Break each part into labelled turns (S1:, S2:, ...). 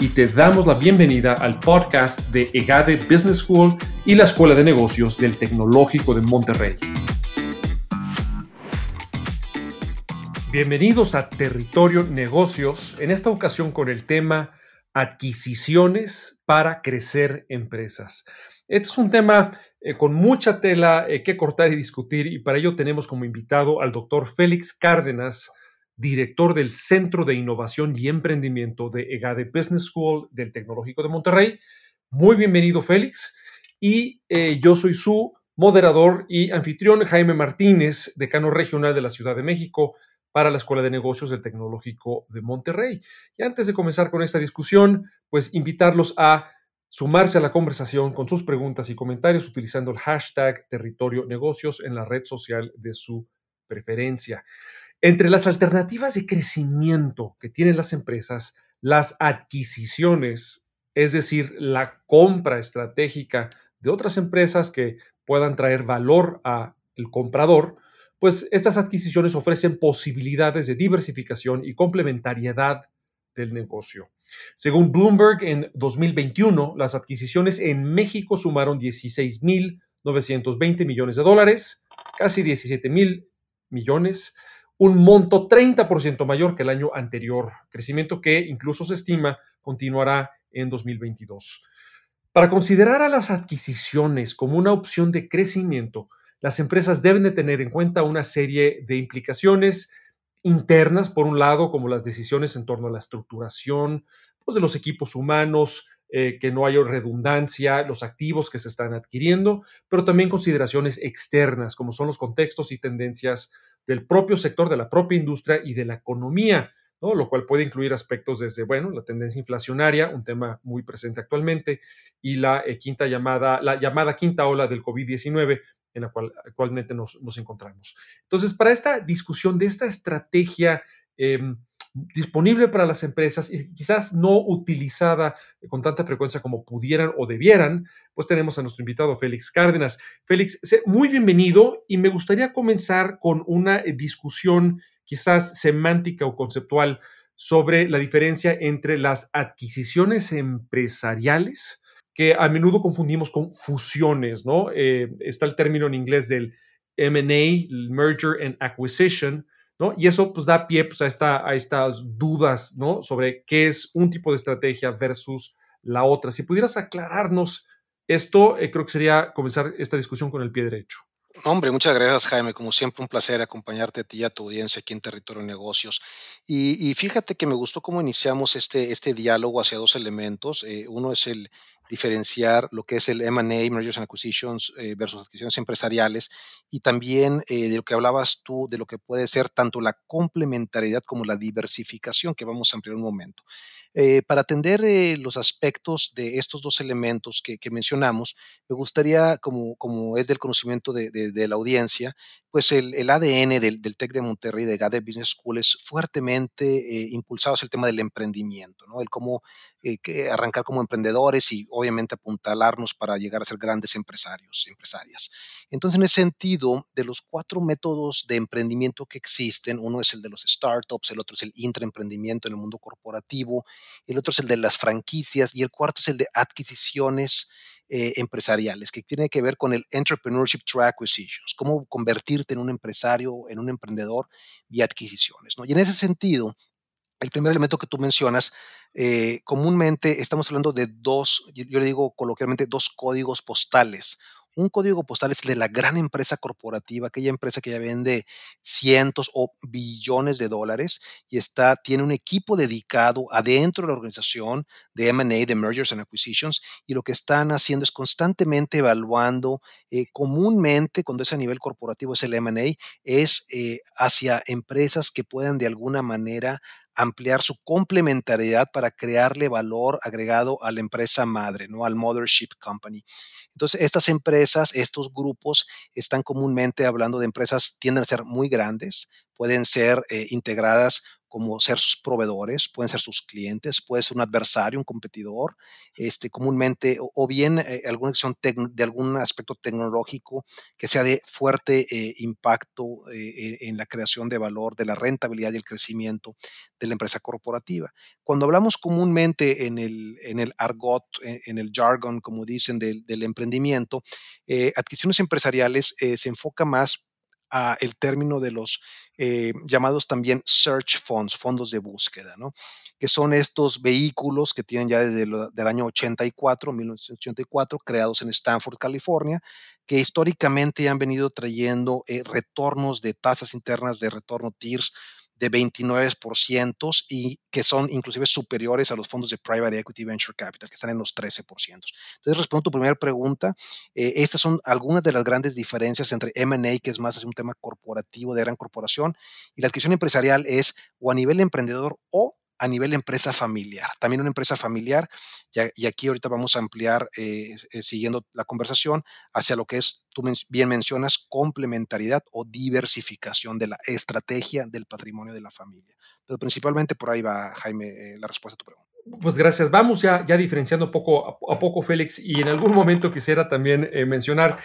S1: y te damos la bienvenida al podcast de EGADE Business School y la Escuela de Negocios del Tecnológico de Monterrey. Bienvenidos a Territorio Negocios, en esta ocasión con el tema adquisiciones para crecer empresas. Este es un tema eh, con mucha tela eh, que cortar y discutir y para ello tenemos como invitado al doctor Félix Cárdenas, director del Centro de Innovación y Emprendimiento de EGADE Business School del Tecnológico de Monterrey. Muy bienvenido, Félix. Y eh, yo soy su moderador y anfitrión, Jaime Martínez, decano regional de la Ciudad de México para la Escuela de Negocios del Tecnológico de Monterrey. Y antes de comenzar con esta discusión, pues invitarlos a sumarse a la conversación con sus preguntas y comentarios utilizando el hashtag Territorio Negocios en la red social de su preferencia. Entre las alternativas de crecimiento que tienen las empresas, las adquisiciones, es decir, la compra estratégica de otras empresas que puedan traer valor al comprador, pues estas adquisiciones ofrecen posibilidades de diversificación y complementariedad del negocio. Según Bloomberg, en 2021, las adquisiciones en México sumaron 16.920 millones de dólares, casi 17 mil millones, un monto 30% mayor que el año anterior, crecimiento que incluso se estima continuará en 2022. Para considerar a las adquisiciones como una opción de crecimiento, las empresas deben de tener en cuenta una serie de implicaciones internas, por un lado, como las decisiones en torno a la estructuración pues, de los equipos humanos, eh, que no haya redundancia, los activos que se están adquiriendo, pero también consideraciones externas, como son los contextos y tendencias del propio sector, de la propia industria y de la economía, ¿no? lo cual puede incluir aspectos desde, bueno, la tendencia inflacionaria, un tema muy presente actualmente, y la eh, quinta llamada, la llamada quinta ola del COVID-19, en la cual actualmente nos, encontramos. Entonces, para esta discusión de esta estrategia em, disponible para las empresas y quizás no utilizada con tanta frecuencia como pudieran o debieran, pues tenemos a nuestro invitado Félix Cárdenas. Félix, muy bienvenido y me gustaría comenzar con una eh, discusión quizás semántica o conceptual sobre la diferencia entre las adquisiciones empresariales, que a menudo confundimos con fusiones, ¿no? Eh, está el término en inglés del MA, Merger and Acquisition, y eso pues da pie pues, a, esta, a estas dudas, ¿no? Sobre qué es un tipo de estrategia versus la otra. Si pudieras aclararnos esto, eh, creo que sería comenzar esta discusión con el pie derecho.
S2: Hombre, muchas gracias Jaime, como siempre un placer acompañarte a ti y a tu audiencia aquí en Territorio Negocios. Y, fíjate que me gustó cómo iniciamos este, este diálogo hacia dos elementos. Eh, uno es el diferenciar lo que es el M&A, Mergers and Acquisitions, eh, versus adquisiciones empresariales, y también eh, de lo que hablabas tú, de lo que puede ser tanto la complementariedad como la diversificación, que vamos a ampliar un momento. Eh, para atender los aspectos de estos dos elementos que, mencionamos, me gustaría, como, como es del conocimiento de, la audiencia, pues el, ADN del, del, TEC de Monterrey, de GADE Business School, es fuertemente impulsado hacia el tema del emprendimiento, ¿no? el cómo que arrancar como emprendedores y obviamente apuntalarnos para llegar a ser grandes empresarios, empresarias. Entonces, en ese sentido, de los cuatro métodos de emprendimiento que existen, uno es el de los startups, el otro es el intraemprendimiento en el mundo corporativo, el otro es el de las franquicias y el cuarto es el de adquisiciones eh, empresariales, que tiene que ver con el Entrepreneurship Through Acquisitions, cómo en un empresario, en un emprendedor vía adquisiciones. ¿no? Y en ese sentido, el primer elemento que tú mencionas, eh, comúnmente estamos hablando de dos, yo le digo coloquialmente, dos códigos postales. Un código postal es el de la gran empresa corporativa, aquella empresa que ya vende cientos o billones de dólares y está, tiene un equipo dedicado adentro de la organización de M&A, de Mergers and Acquisitions, y lo que están haciendo es constantemente evaluando, eh, comúnmente cuando es a nivel corporativo es el M&A, es eh, hacia empresas que puedan de alguna manera ampliar su complementariedad para crearle valor agregado a la empresa madre, ¿no? Al mothership company. Entonces, estas empresas, estos grupos están comúnmente hablando de empresas, tienden a ser muy grandes, pueden ser eh, integradas como ser sus proveedores, pueden ser sus clientes, puede ser un adversario, un competidor, este, comúnmente, o, bien eh, alguna acción de algún aspecto tecnológico que sea de fuerte eh, impacto eh, en la creación de valor, de la rentabilidad y el crecimiento de la empresa corporativa. Cuando hablamos comúnmente en el, argot, en, el jargon, como dicen, del, del emprendimiento, adquisiciones empresariales se enfoca más a el término de los eh, llamados también search funds, fondos de búsqueda, ¿no? que son estos vehículos que tienen ya desde el año 84, 1984, creados en Stanford, California, que históricamente han venido trayendo eh, retornos de tasas internas de retorno TIRS de 29% y que son inclusive superiores a los fondos de Private Equity Venture Capital, que están en los 13%. Entonces, respondo a tu primera pregunta. Eh, estas son algunas de las grandes diferencias entre M&A, que es más un tema corporativo de gran corporación, y la adquisición empresarial es o a nivel emprendedor o a nivel empresa familiar. También una empresa familiar, y, aquí ahorita vamos a ampliar, eh, eh, siguiendo la conversación, hacia lo que es, tú bien mencionas, complementariedad o diversificación de la estrategia del patrimonio de la familia. Pero principalmente por ahí va, Jaime, eh, la respuesta a tu pregunta.
S1: Pues gracias. Vamos ya, ya diferenciando poco a, poco, Félix, y en algún momento quisiera también mencionar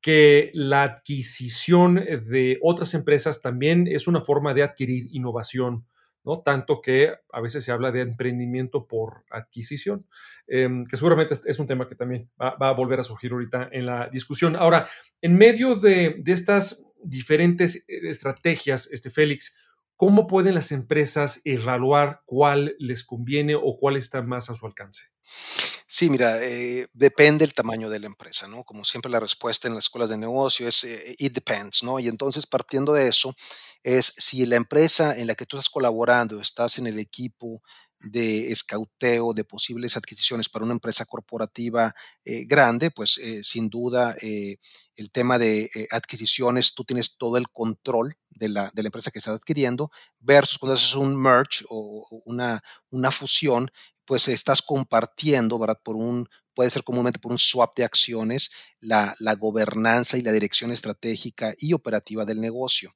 S1: que la adquisición de otras empresas también es una forma de adquirir innovación ¿no? Tanto que a veces se habla de emprendimiento por adquisición, em, que seguramente es un tema que también va, a volver a surgir ahorita en la discusión. Ahora, en medio de, estas diferentes eh, estrategias, este Félix, ¿cómo pueden las empresas evaluar cuál les conviene o cuál está más a su alcance?
S2: Sí, mira, eh, depende el tamaño de la empresa, ¿no? Como siempre la respuesta en las escuelas de negocio es eh, it depends, ¿no? Y entonces partiendo de eso, es si la empresa en la que tú estás colaborando, estás en el equipo de escauteo de posibles adquisiciones para una empresa corporativa eh, grande, pues sin duda el tema de adquisiciones, tú tienes todo el control de la, de la, empresa que estás adquiriendo, versus cuando haces un merge o una, una fusión, pues estás compartiendo, ¿verdad? Por un, puede ser comúnmente por un swap de acciones, la, la gobernanza y la dirección estratégica y operativa del negocio.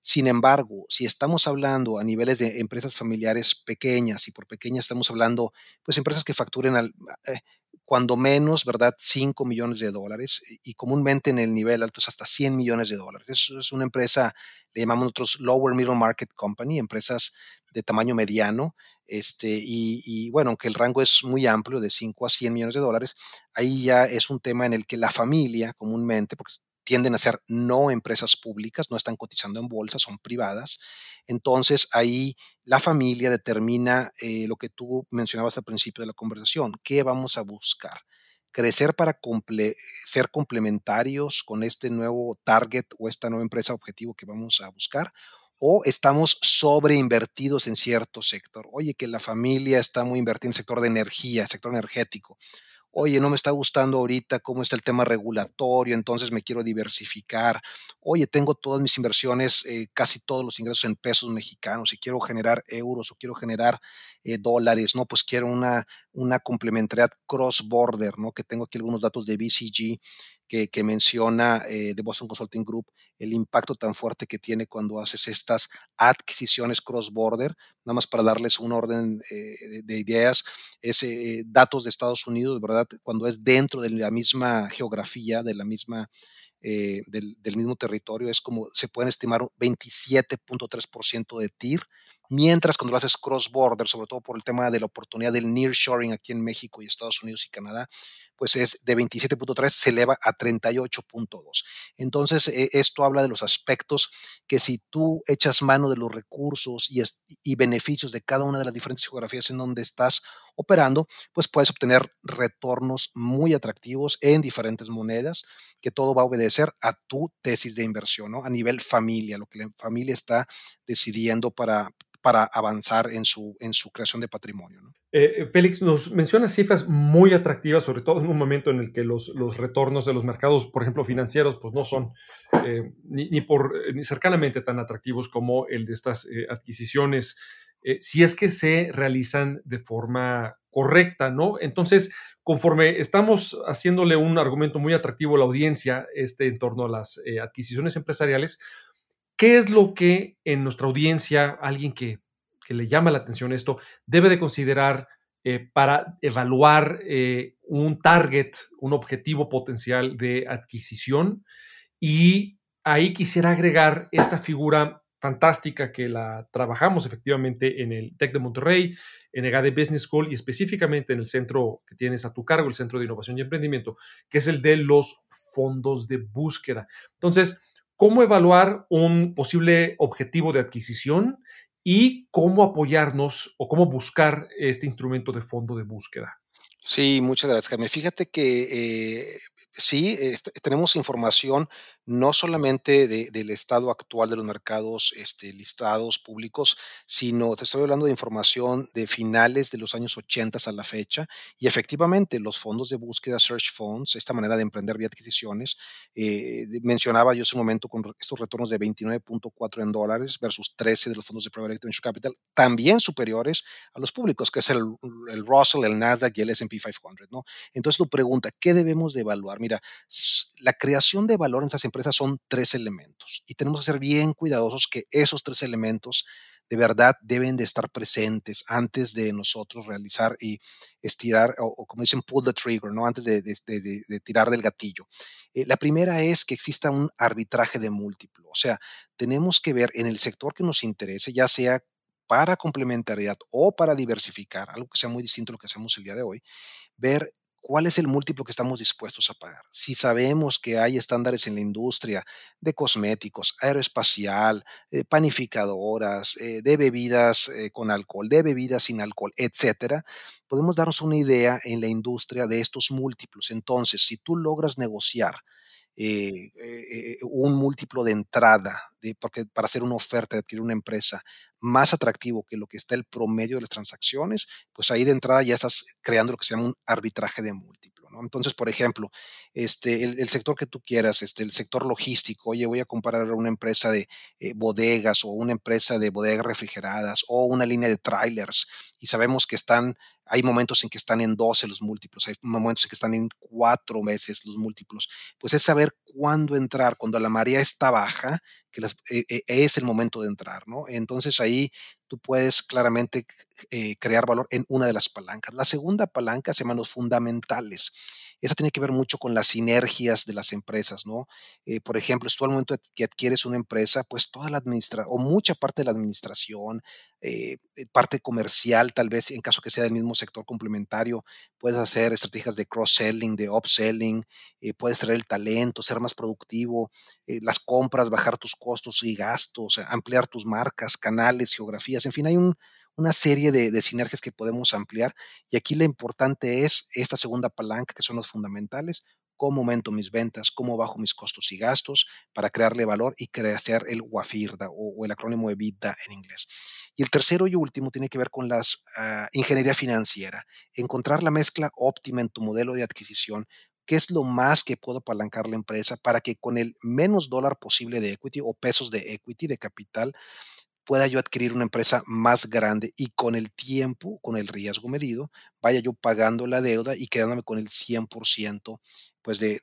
S2: Sin embargo, si estamos hablando a niveles de empresas familiares pequeñas, y por pequeñas estamos hablando, pues empresas que facturen al, eh, cuando menos, ¿verdad? 5 millones de dólares y comúnmente en el nivel alto es hasta 100 millones de dólares. Eso es una empresa, le llamamos nosotros Lower Middle Market Company, empresas de tamaño mediano, este, y, y, bueno, aunque el rango es muy amplio, de 5 a 100 millones de dólares, ahí ya es un tema en el que la familia comúnmente, porque tienden a ser no empresas públicas, no están cotizando en bolsa, son privadas. Entonces ahí la familia determina eh, lo que tú mencionabas al principio de la conversación, qué vamos a buscar. Crecer para ser complementarios con este nuevo target o esta nueva empresa objetivo que vamos a buscar o estamos sobreinvertidos en cierto sector. Oye, que la familia está muy invertida en el sector de energía, sector energético oye, no me está gustando ahorita cómo está el tema regulatorio, entonces me quiero diversificar, oye, tengo todas mis inversiones, eh, casi todos los ingresos en pesos mexicanos y quiero generar euros o quiero generar eh, dólares, ¿no? Pues quiero una, una complementariedad cross-border, ¿no? Que tengo aquí algunos datos de BCG que, menciona eh, de Boston Consulting Group, el impacto tan fuerte que tiene cuando haces estas adquisiciones cross-border, nada más para darles un orden eh, de, ideas, es eh, datos de Estados Unidos, ¿verdad? Cuando es dentro de la misma geografía, de la misma eh, del, mismo territorio, es como se pueden estimar 27.3% de TIR, mientras cuando lo haces cross-border, sobre todo por el tema de la oportunidad del nearshoring aquí en México y Estados Unidos y Canadá, pues es de 27.3 se eleva a 38.2. Entonces, e, esto habla de los aspectos que si tú echas mano de los recursos y, y beneficios de cada una de las diferentes geografías en donde estás operando, pues puedes obtener retornos muy atractivos en diferentes monedas, que todo va a obedecer a tu tesis de inversión, ¿no? A nivel familia, lo que la familia está decidiendo para, para avanzar en su, en su creación de patrimonio. ¿no?
S1: Eh, Félix, nos menciona cifras muy atractivas, sobre todo en un momento en el que los, los retornos de los mercados, por ejemplo, financieros, pues no son eh, ni, por, ni cercanamente tan atractivos como el de estas eh, adquisiciones eh, si es que se realizan de forma correcta, ¿no? Entonces, conforme estamos haciéndole un argumento muy atractivo a la audiencia este, en torno a las eh, adquisiciones empresariales, ¿qué es lo que en nuestra audiencia, alguien que, le llama la atención esto, debe de considerar eh, para evaluar un target, un objetivo potencial de adquisición? Y ahí quisiera agregar esta figura fantástica que la trabajamos efectivamente en el TEC de Monterrey, en EGADE Business School y específicamente en el centro que tienes a tu cargo, el Centro de Innovación y Emprendimiento, que es el de los fondos de búsqueda. Entonces, ¿cómo evaluar un posible objetivo de adquisición y cómo apoyarnos o cómo buscar este instrumento de fondo de búsqueda?
S2: Sí, muchas gracias, Jaime. Fíjate que eh, sí, este, tenemos información no solamente del estado actual de los mercados este, listados públicos, sino te estoy hablando de información de finales de los años 80 a la fecha. Y efectivamente, los fondos de búsqueda, search funds, esta manera de emprender vía adquisiciones, eh, mencionaba yo hace un momento con estos retornos de 29.4 en dólares versus 13 de los fondos de private venture capital, también superiores a los públicos, que es el, el Russell, el Nasdaq y el S&P 500, ¿no? Entonces tu pregunta, ¿qué debemos de evaluar? Mira, la creación de valor en estas empresas son tres elementos y tenemos que ser bien cuidadosos que esos tres elementos de verdad deben de estar presentes antes de nosotros realizar y estirar, o, como dicen, pull the trigger, ¿no? Antes de, tirar del gatillo. Eh, la primera es que exista un arbitraje de múltiplo, o sea, tenemos que ver en el sector que nos interese, ya sea para complementariedad o para diversificar, algo que sea muy distinto a lo que hacemos el día de hoy, ver cuál es el múltiplo que estamos dispuestos a pagar. Si sabemos que hay estándares en la industria de cosméticos, aeroespacial, eh, panificadoras, eh, de bebidas eh, con alcohol, de bebidas sin alcohol, etcétera, podemos darnos una idea en la industria de estos múltiplos. Entonces, si tú logras negociar eh, eh, eh, un múltiplo de entrada, porque para hacer una oferta de adquirir una empresa más atractivo que lo que está el promedio de las transacciones, pues ahí de entrada ya estás creando lo que se llama un arbitraje de múltiplo. Entonces, por ejemplo, este, el, sector que tú quieras, este, el sector logístico, oye, voy a comparar una empresa de bodegas o una empresa de bodegas refrigeradas o una línea de trailers y sabemos que están hay momentos en que están en 12 los múltiplos, hay momentos en que están en cuatro veces los múltiplos. Pues es saber cuándo entrar, cuando la marea está baja, que eh, eh, es el momento de entrar, ¿no? Entonces ahí tú puedes claramente eh, crear valor en una de las palancas. La segunda palanca se los fundamentales. Esa tiene que ver mucho con las sinergias de las empresas, ¿no? por ejemplo, si tú al momento que adquieres una empresa, pues toda la administración o mucha parte de la administración, eh, eh, parte comercial, tal vez en caso que sea del mismo sector complementario, puedes hacer estrategias de cross-selling, de upselling, eh, puedes traer el talento, ser más productivo, las compras, bajar tus costos y gastos, ampliar tus marcas, canales, geografías, en fin, hay una serie de, de, sinergias que podemos ampliar y aquí lo importante es esta segunda palanca que son los fundamentales, cómo aumento mis ventas, cómo bajo mis costos y gastos para crearle valor y crear el WAFIRDA o, el acrónimo EBITDA en inglés. Y el tercero y último tiene que ver con la ah, ingeniería financiera, encontrar la mezcla óptima en tu modelo de adquisición qué es lo más que puedo apalancar la empresa para que con el menos dólar posible de equity o pesos de equity, de capital, pueda yo adquirir una empresa más grande y con el tiempo, con el riesgo medido, vaya yo pagando la deuda y quedándome con el 100% pues de,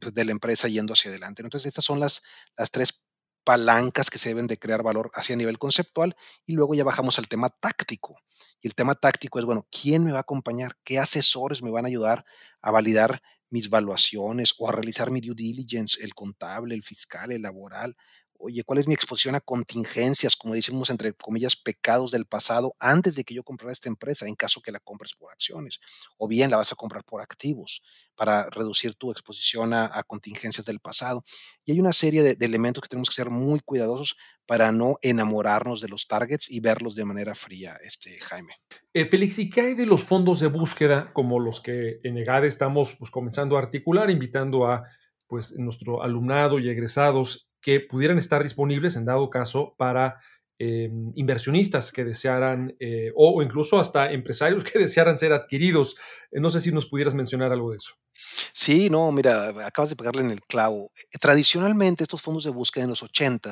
S2: pues de, la empresa yendo hacia adelante. Entonces, estas son las, las tres palancas que se deben de crear valor hacia nivel conceptual y luego ya bajamos al tema táctico. Y el tema táctico es, bueno, ¿quién me va a acompañar? ¿Qué asesores me van a ayudar a validar mis valuaciones o a realizar mi due diligence, el contable, el fiscal, el laboral, oye, ¿cuál es mi exposición a contingencias, como decimos entre comillas, pecados del pasado antes de que yo comprara esta empresa, en caso que la compres por acciones? O bien la vas a comprar por activos para reducir tu exposición a, contingencias del pasado. Y hay una serie de, elementos que tenemos que ser muy cuidadosos para no enamorarnos de los targets y verlos de manera fría, este, Jaime.
S1: Eh, Félix, ¿y qué hay de los fondos de búsqueda como los que en EGADE estamos pues, comenzando a articular, invitando a pues, nuestro alumnado y egresados que pudieran estar disponibles en dado caso para eh, inversionistas que desearan eh, o, incluso hasta empresarios que desearan ser adquiridos. Eh, no sé si nos pudieras mencionar algo de eso.
S2: Sí, no, mira, acabas de pegarle en el clavo. Tradicionalmente estos fondos de búsqueda en los 80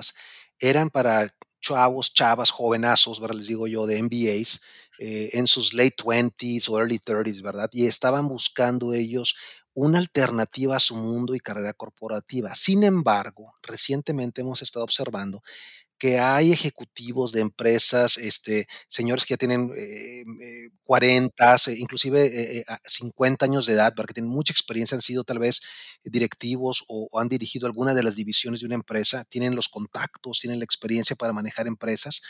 S2: eran para chavos, chavas, jovenazos, ¿verdad? Les digo yo, de MBAs, en sus late 20s o early 30s, ¿verdad? Y estaban buscando ellos una alternativa a su mundo y carrera corporativa. Sin embargo, recientemente hemos estado observando que hay ejecutivos de empresas, este, señores que ya tienen eh, 40, eh, inclusive 50 eh, años de edad, porque tienen mucha experiencia, han sido tal vez directivos o, han dirigido alguna de las divisiones de una empresa, tienen los contactos, tienen la experiencia para manejar empresas.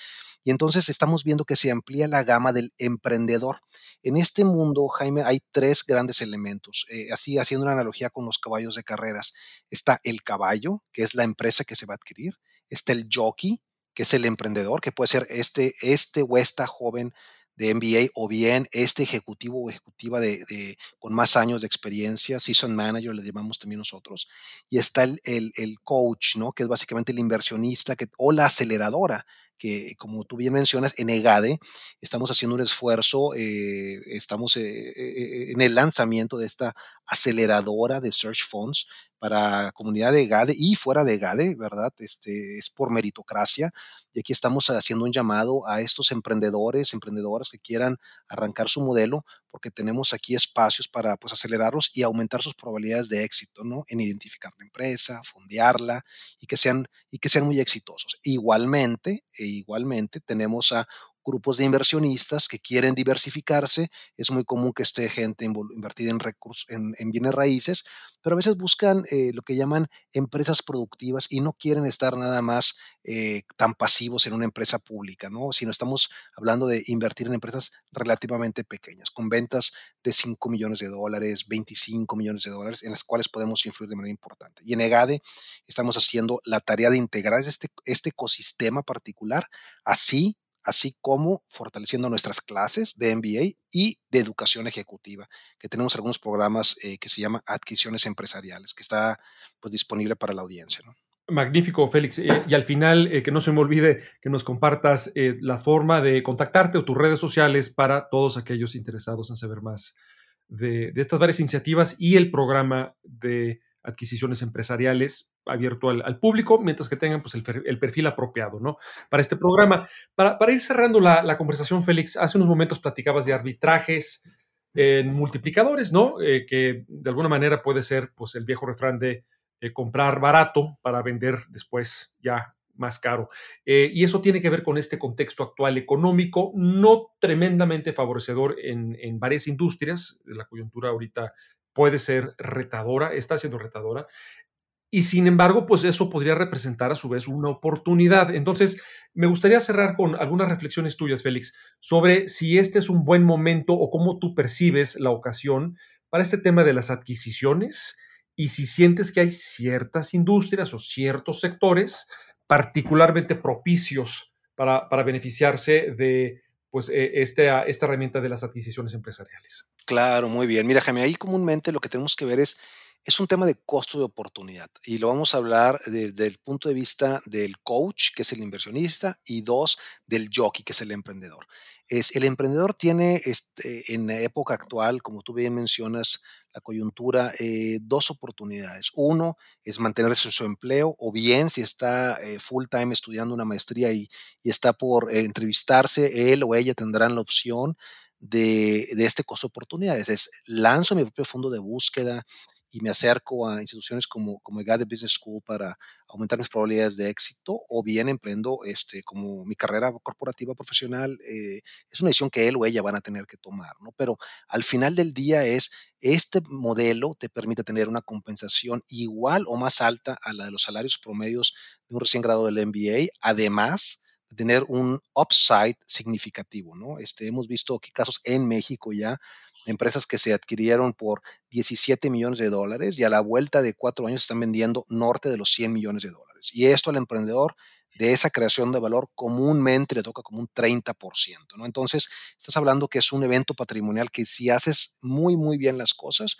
S2: Y entonces estamos viendo que se amplía la gama del emprendedor. En este mundo, Jaime, hay tres grandes elementos. Eh, así, haciendo una analogía con los caballos de carreras, está el caballo, que es la empresa que se va a adquirir está el jockey, que es el emprendedor, que puede ser este, este o esta joven de MBA o bien este ejecutivo o ejecutiva de, con más años de experiencia, season manager le llamamos también nosotros, y está el, el, el coach, ¿no? que es básicamente el inversionista que, o la aceleradora, que como tú bien mencionas, en EGADE estamos haciendo un esfuerzo, eh, estamos eh, eh, en el lanzamiento de esta aceleradora de Search Funds para comunidad de EGADE y fuera de EGADE, ¿verdad? Este, es por meritocracia. Y aquí estamos haciendo un llamado a estos emprendedores, emprendedoras que quieran arrancar su modelo, porque tenemos aquí espacios para pues, acelerarlos y aumentar sus probabilidades de éxito, ¿no? En identificar la empresa, fondearla y que sean, y que sean muy exitosos. Igualmente, igualmente tenemos a grupos de inversionistas que quieren diversificarse. Es muy común que esté gente invertida en recursos, en, bienes raíces, pero a veces buscan eh, lo que llaman empresas productivas y no quieren estar nada más eh, tan pasivos en una empresa pública, ¿no? Sino estamos hablando de invertir en empresas relativamente pequeñas, con ventas de 5 millones de dólares, 25 millones de dólares, en las cuales podemos influir de manera importante. Y en EGADE estamos haciendo la tarea de integrar este, este ecosistema particular, así así como fortaleciendo nuestras clases de MBA y de educación ejecutiva, que tenemos algunos programas eh, que se llama adquisiciones empresariales, que está pues disponible para la audiencia.
S1: Magnífico, Félix. Eh, y al final, eh, que no se me olvide que nos compartas la forma de contactarte o tus redes sociales para todos aquellos interesados en saber más de estas varias iniciativas y el programa de adquisiciones empresariales abierto al, público, mientras que tengan pues, el, perfil apropiado ¿no? para este programa. Para, ir cerrando la, conversación, Félix, hace unos momentos platicabas de arbitrajes en multiplicadores, ¿no? Eh, que de alguna manera puede ser pues, el viejo refrán de eh, comprar barato para vender después ya más caro. Eh, y eso tiene que ver con este contexto actual económico, no tremendamente favorecedor en, en varias industrias. La coyuntura ahorita puede ser retadora, está siendo retadora. Y sin embargo, pues eso podría representar a su vez una oportunidad. Entonces, me gustaría cerrar con algunas reflexiones tuyas, Félix, sobre si este es un buen momento o cómo tú percibes la ocasión para este tema de las adquisiciones y si sientes que hay ciertas industrias o ciertos sectores particularmente propicios para, para beneficiarse de pues, e, esta herramienta de las adquisiciones empresariales.
S2: Claro, muy bien. Mira, Jaime, ahí comúnmente lo que tenemos que ver es, es un tema de costo de oportunidad y lo vamos a hablar desde el punto de vista del coach, que es el inversionista, y dos, del jockey, que es el emprendedor. Es, el emprendedor tiene este, en la época actual, como tú bien mencionas, la coyuntura, eh, dos oportunidades. Uno es mantenerse en su empleo o bien si está eh, full time estudiando una maestría y, está por eh, entrevistarse, él o ella tendrán la opción de, este costo de oportunidades. Es lanzo mi propio fondo de búsqueda y me acerco a instituciones como, como EGADE Business School para aumentar mis probabilidades de éxito, o bien emprendo este, como mi carrera corporativa profesional. Eh, es una decisión que él o ella van a tener que tomar, ¿no? Pero al final del día es, este modelo te permite tener una compensación igual o más alta a la de los salarios promedios de un recién graduado del MBA, además tener un upside significativo, ¿no? Este, hemos visto aquí casos en México ya, empresas que se adquirieron por 17 millones de dólares y a la vuelta de cuatro años están vendiendo norte de los 100 millones de dólares. Y esto al emprendedor de esa creación de valor comúnmente le toca como un 30%, ¿no? Entonces, estás hablando que es un evento patrimonial que si haces muy, muy bien las cosas,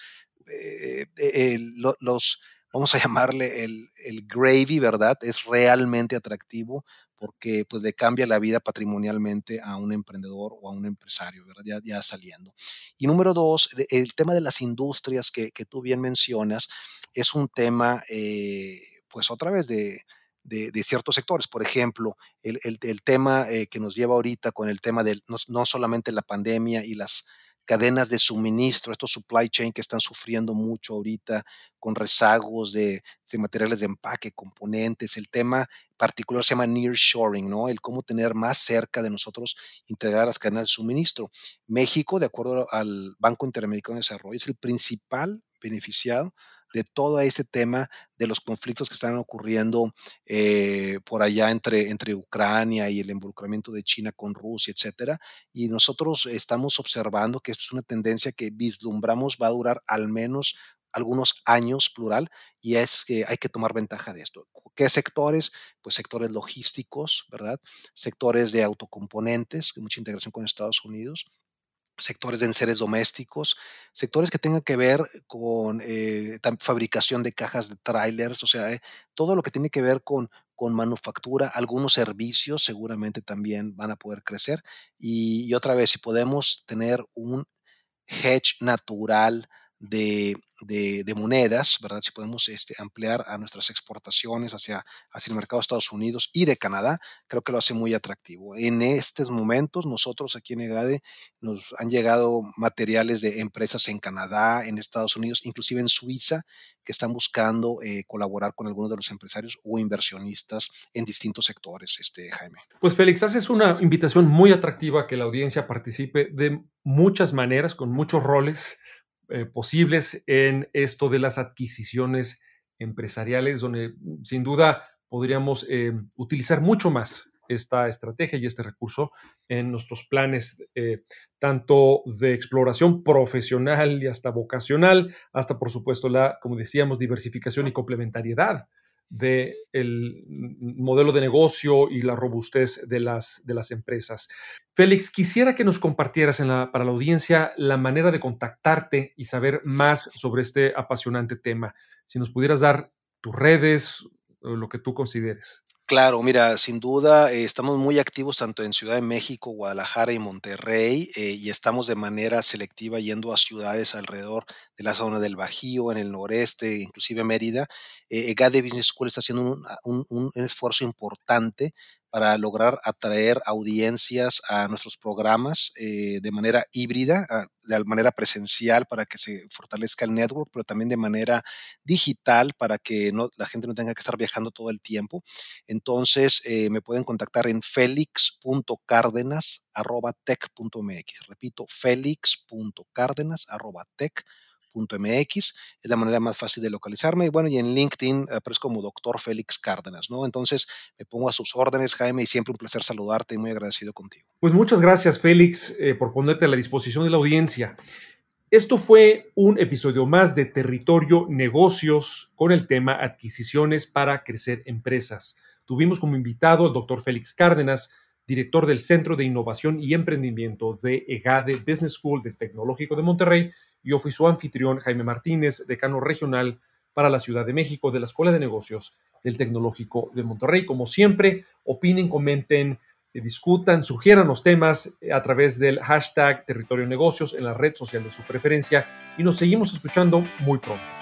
S2: eh, eh, los, vamos a llamarle el, el, gravy, ¿verdad? Es realmente atractivo porque pues le cambia la vida patrimonialmente a un emprendedor o a un empresario, ¿verdad? Ya, ya saliendo. Y número dos, el tema de las industrias que, tú bien mencionas es un tema, eh, pues otra vez de, de, ciertos sectores. Por ejemplo, el, tema eh, que nos lleva ahorita con el tema de no, solamente la pandemia y las cadenas de suministro, estos supply chain que están sufriendo mucho ahorita con rezagos de, materiales de empaque, componentes, el tema particular se llama nearshoring, ¿no? El cómo tener más cerca de nosotros integrar las cadenas de suministro. México, de acuerdo al Banco Interamericano de Desarrollo, es el principal beneficiado de todo este tema de los conflictos que están ocurriendo eh, por allá entre, entre Ucrania y el involucramiento de China con Rusia, etcétera. Y nosotros estamos observando que esto es una tendencia que vislumbramos va a durar al menos algunos años, plural, y es que hay que tomar ventaja de esto. ¿Qué sectores? Pues sectores logísticos, ¿verdad? Sectores de autocomponentes, mucha integración con Estados Unidos, sectores de enseres domésticos, sectores que tengan que ver con eh, fabricación de cajas de trailers, o sea, eh, todo lo que tiene que ver con, con manufactura, algunos servicios seguramente también van a poder crecer. y otra vez, si podemos tener un hedge natural de, de, monedas, ¿verdad? Si podemos este, ampliar a nuestras exportaciones hacia, hacia el mercado de Estados Unidos y de Canadá, creo que lo hace muy atractivo. En estos momentos, nosotros aquí en EGADE nos han llegado materiales de empresas en Canadá, en Estados Unidos, inclusive en Suiza, que están buscando eh, colaborar con algunos de los empresarios o inversionistas en distintos sectores, este, Jaime.
S1: Pues Félix, haces una invitación muy atractiva que la audiencia participe de muchas maneras, con muchos roles eh, posibles en esto de las adquisiciones empresariales, donde mm, sin duda podríamos eh, utilizar mucho más esta estrategia y este recurso en nuestros planes, eh, tanto de exploración profesional y hasta vocacional, hasta por supuesto la, como decíamos, diversificación y complementariedad del modelo de negocio y la robustez de las, de las empresas. Félix, quisiera que nos compartieras para la audiencia la manera de contactarte y saber más sobre este apasionante tema. Si nos pudieras dar tus redes, lo que tú consideres.
S2: Claro, mira, sin duda eh, estamos muy activos tanto en Ciudad de México, Guadalajara y Monterrey eh, y estamos de manera selectiva yendo a ciudades alrededor de la zona del Bajío, en el noreste, inclusive Mérida. Eh, GADE Business School está haciendo un esfuerzo importante para lograr atraer audiencias a nuestros programas eh, de manera híbrida, ah, de manera presencial para que se fortalezca el network, pero también de manera digital para que la gente no tenga que estar viajando todo el tiempo. Entonces, eh, me pueden contactar en felix.cárdenas.tech.mx. Repito, felix.cárdenas.tech.mx .mx, es la manera más fácil de localizarme. Y bueno, y en LinkedIn aparezco como doctor Félix Cárdenas, ¿no? Entonces me pongo a sus órdenes, Jaime, y siempre un placer saludarte y muy agradecido contigo.
S1: Pues muchas gracias, Félix, eh, por ponerte a la disposición de la audiencia. Esto fue un episodio más de Territorio Negocios con el tema Adquisiciones para Crecer Empresas. Tuvimos como invitado al doctor Félix Cárdenas, director del Centro de Innovación y Emprendimiento de EGADE Business School del Tecnológico de Monterrey, yo fui su anfitrión, Jaime Martínez, decano regional para la Ciudad de México de la Escuela de Negocios del Tecnológico de Monterrey. Como siempre, opinen, comenten, eh, discutan, sugieran los temas eh, a través del hashtag Territorio Negocios en la red social de su preferencia y nos seguimos escuchando muy pronto.